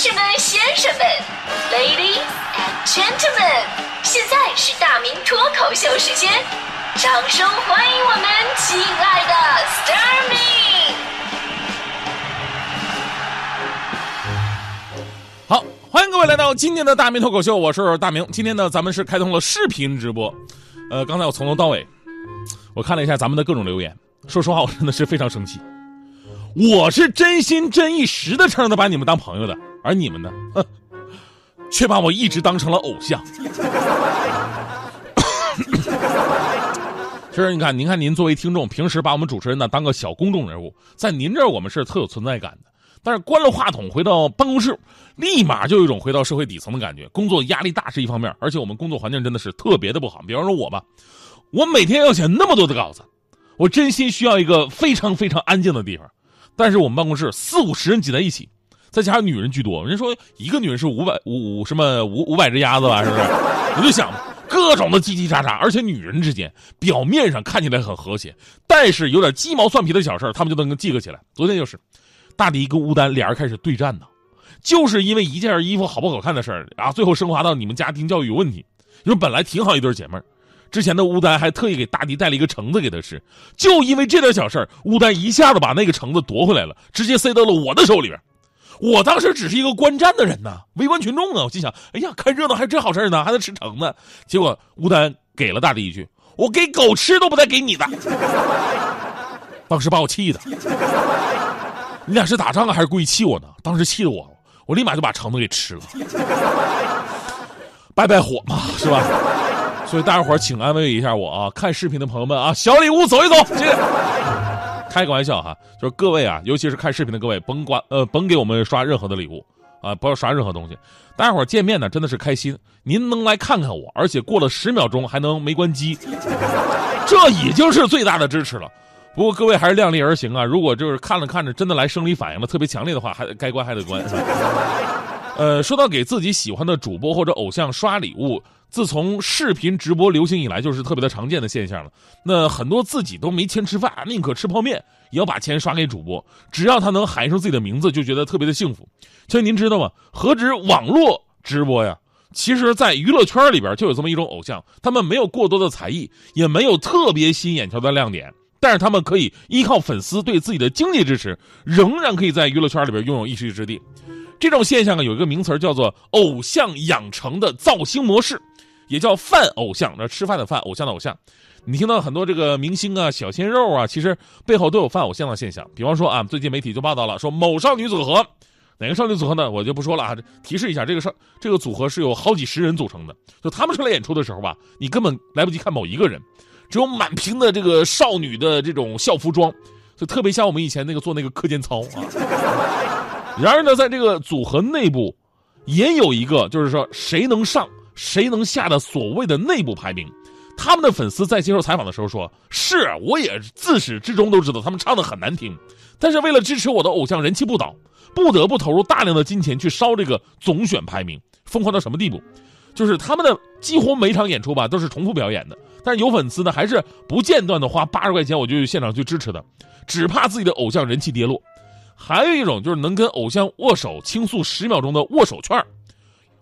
士们、先生们，Ladies and Gentlemen，现在是大明脱口秀时间，掌声欢迎我们亲爱的 s t a r m i 好，欢迎各位来到今天的大明脱口秀，我是大明。今天呢，咱们是开通了视频直播。呃，刚才我从头到尾，我看了一下咱们的各种留言，说实话，我真的是非常生气。我是真心真意实的诚的把你们当朋友的，而你们呢，哼，却把我一直当成了偶像。其实你看，您看您作为听众，平时把我们主持人呢当个小公众人物，在您这儿我们是特有存在感的。但是关了话筒回到办公室，立马就有一种回到社会底层的感觉。工作压力大是一方面，而且我们工作环境真的是特别的不好。比方说我吧，我每天要写那么多的稿子，我真心需要一个非常非常安静的地方。但是我们办公室四五十人挤在一起，再加上女人居多，人说一个女人是五百五五什么五五百只鸭子吧，是不是？我就想各种的叽叽喳喳，而且女人之间表面上看起来很和谐，但是有点鸡毛蒜皮的小事他们就能记个起来。昨天就是，大迪跟乌丹俩人开始对战呢，就是因为一件衣服好不好看的事儿啊，最后升华到你们家庭教育有问题。因为本来挺好一对姐妹儿。之前的乌丹还特意给大迪带了一个橙子给他吃，就因为这点小事乌丹一下子把那个橙子夺回来了，直接塞到了我的手里边。我当时只是一个观战的人呐，围观群众啊，我心想：哎呀，看热闹还真好事呢，还能吃橙子。结果吴丹给了大力一句：“我给狗吃都不带给你的。”当时把我气的，你俩是打仗啊，还是故意气我呢？当时气的我，我立马就把橙子给吃了，败败火嘛，是吧？所以大家伙请安慰一下我啊！看视频的朋友们啊，小礼物走一走，谢谢。开个玩笑哈，就是各位啊，尤其是看视频的各位，甭管呃甭给我们刷任何的礼物啊，不要刷任何东西。大家伙见面呢真的是开心，您能来看看我，而且过了十秒钟还能没关机，这已经是最大的支持了。不过各位还是量力而行啊，如果就是看着看着真的来生理反应了特别强烈的话，还该关还得关。呃，说到给自己喜欢的主播或者偶像刷礼物，自从视频直播流行以来，就是特别的常见的现象了。那很多自己都没钱吃饭，宁可吃泡面，也要把钱刷给主播，只要他能喊一声自己的名字，就觉得特别的幸福。所以您知道吗？何止网络直播呀？其实，在娱乐圈里边就有这么一种偶像，他们没有过多的才艺，也没有特别吸引眼球的亮点，但是他们可以依靠粉丝对自己的经济支持，仍然可以在娱乐圈里边拥有一席之地。这种现象呢，有一个名词叫做“偶像养成的造星模式”，也叫“饭偶像”。那吃饭的饭，偶像的偶像。你听到很多这个明星啊、小鲜肉啊，其实背后都有饭偶像的现象。比方说啊，最近媒体就报道了，说某少女组合，哪个少女组合呢？我就不说了啊。提示一下，这个少这个组合是有好几十人组成的。就他们出来演出的时候吧，你根本来不及看某一个人，只有满屏的这个少女的这种校服装，就特别像我们以前那个做那个课间操啊。然而呢，在这个组合内部，也有一个就是说谁能上谁能下的所谓的内部排名。他们的粉丝在接受采访的时候说：“是，我也自始至终都知道他们唱的很难听，但是为了支持我的偶像人气不倒，不得不投入大量的金钱去烧这个总选排名。疯狂到什么地步？就是他们的几乎每场演出吧都是重复表演的，但是有粉丝呢还是不间断的花八十块钱我就去现场去支持的，只怕自己的偶像人气跌落。”还有一种就是能跟偶像握手倾诉十秒钟的握手券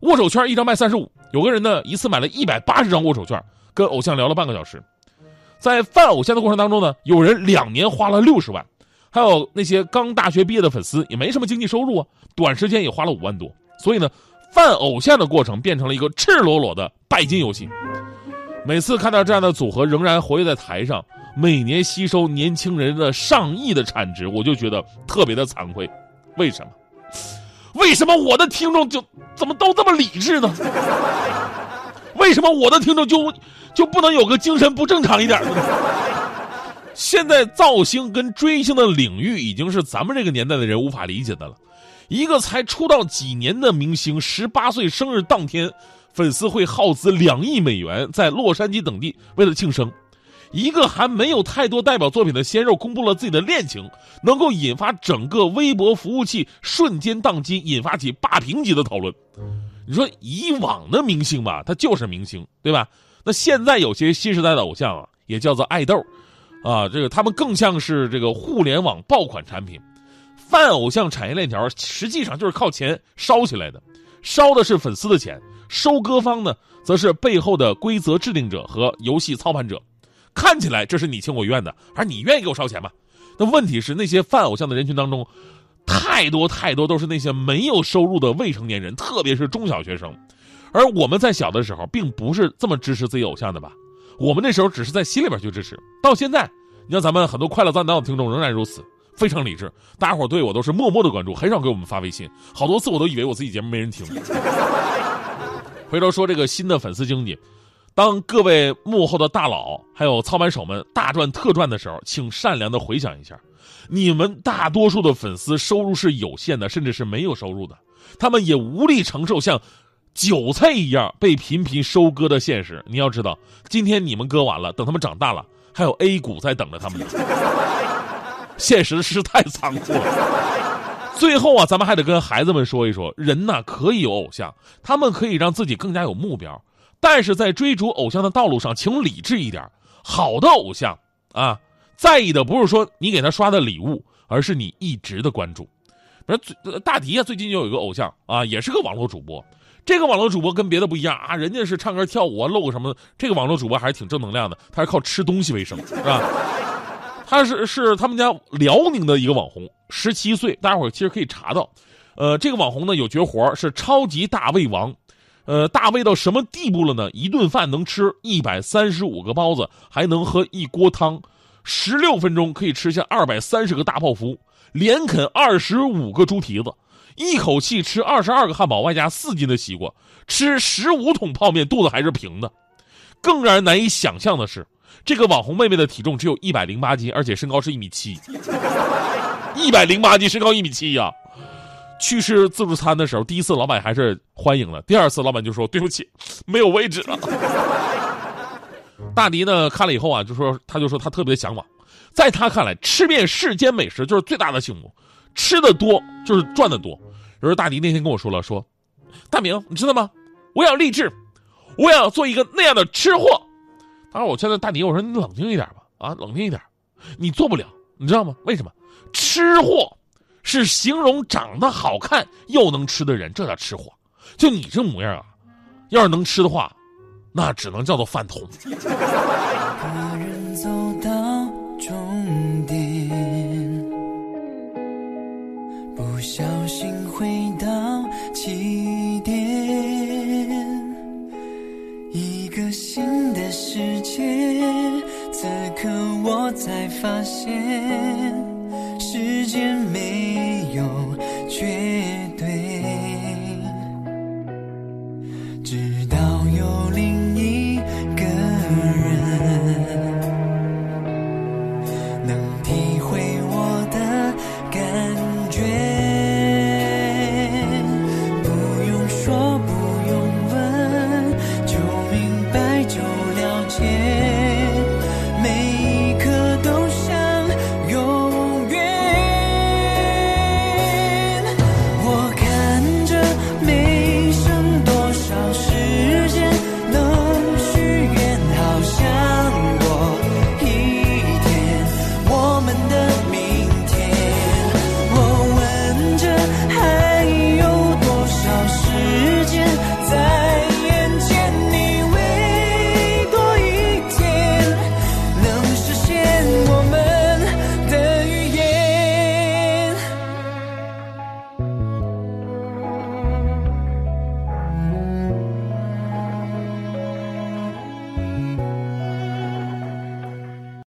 握手券一张卖三十五，有个人呢一次买了一百八十张握手券，跟偶像聊了半个小时。在泛偶像的过程当中呢，有人两年花了六十万，还有那些刚大学毕业的粉丝也没什么经济收入啊，短时间也花了五万多。所以呢，泛偶像的过程变成了一个赤裸裸的拜金游戏。每次看到这样的组合仍然活跃在台上。每年吸收年轻人的上亿的产值，我就觉得特别的惭愧。为什么？为什么我的听众就怎么都这么理智呢？为什么我的听众就就不能有个精神不正常一点的呢？现在造星跟追星的领域已经是咱们这个年代的人无法理解的了。一个才出道几年的明星，十八岁生日当天，粉丝会耗资两亿美元在洛杉矶等地为了庆生。一个还没有太多代表作品的鲜肉公布了自己的恋情，能够引发整个微博服务器瞬间宕机，引发起霸屏级的讨论。你说以往的明星吧，他就是明星，对吧？那现在有些新时代的偶像啊，也叫做爱豆，啊，这个他们更像是这个互联网爆款产品。泛偶像产业链条实际上就是靠钱烧起来的，烧的是粉丝的钱，收割方呢，则是背后的规则制定者和游戏操盘者。看起来这是你情我愿的，而你愿意给我烧钱吗？那问题是那些犯偶像的人群当中，太多太多都是那些没有收入的未成年人，特别是中小学生。而我们在小的时候，并不是这么支持自己偶像的吧？我们那时候只是在心里边去支持。到现在，你像咱们很多快乐赞道的听众仍然如此，非常理智。大家伙对我都是默默的关注，很少给我们发微信。好多次我都以为我自己节目没人听。回头说这个新的粉丝经济。当各位幕后的大佬还有操盘手们大赚特赚的时候，请善良的回想一下，你们大多数的粉丝收入是有限的，甚至是没有收入的，他们也无力承受像韭菜一样被频频收割的现实。你要知道，今天你们割完了，等他们长大了，还有 A 股在等着他们呢。现实是太残酷了。最后啊，咱们还得跟孩子们说一说，人呐可以有偶像，他们可以让自己更加有目标。但是在追逐偶像的道路上，请理智一点。好的偶像啊，在意的不是说你给他刷的礼物，而是你一直的关注。不是大迪啊，最近就有一个偶像啊，也是个网络主播。这个网络主播跟别的不一样啊，人家是唱歌跳舞啊，露个什么。这个网络主播还是挺正能量的，他是靠吃东西为生，是吧？他是是他们家辽宁的一个网红，十七岁，大家伙其实可以查到。呃，这个网红呢有绝活，是超级大胃王。呃，大胃到什么地步了呢？一顿饭能吃一百三十五个包子，还能喝一锅汤，十六分钟可以吃下二百三十个大泡芙，连啃二十五个猪蹄子，一口气吃二十二个汉堡，外加四斤的西瓜，吃十五桶泡面，肚子还是平的。更让人难以想象的是，这个网红妹妹的体重只有一百零八斤，而且身高是一米七，一百零八斤，身高一米七呀。去吃自助餐的时候，第一次老板还是欢迎了，第二次老板就说对不起，没有位置了。大迪呢看了以后啊，就说他就说他特别向往，在他看来，吃遍世间美食就是最大的幸福，吃的多就是赚的多。有时候大迪那天跟我说了，说大明你知道吗？我要励志，我要做一个那样的吃货。当时我现在大迪我说你冷静一点吧，啊冷静一点，你做不了，你知道吗？为什么？吃货。是形容长得好看又能吃的人这叫吃货？就你这模样啊要是能吃的话那只能叫做饭桶。走到终点不小心回到起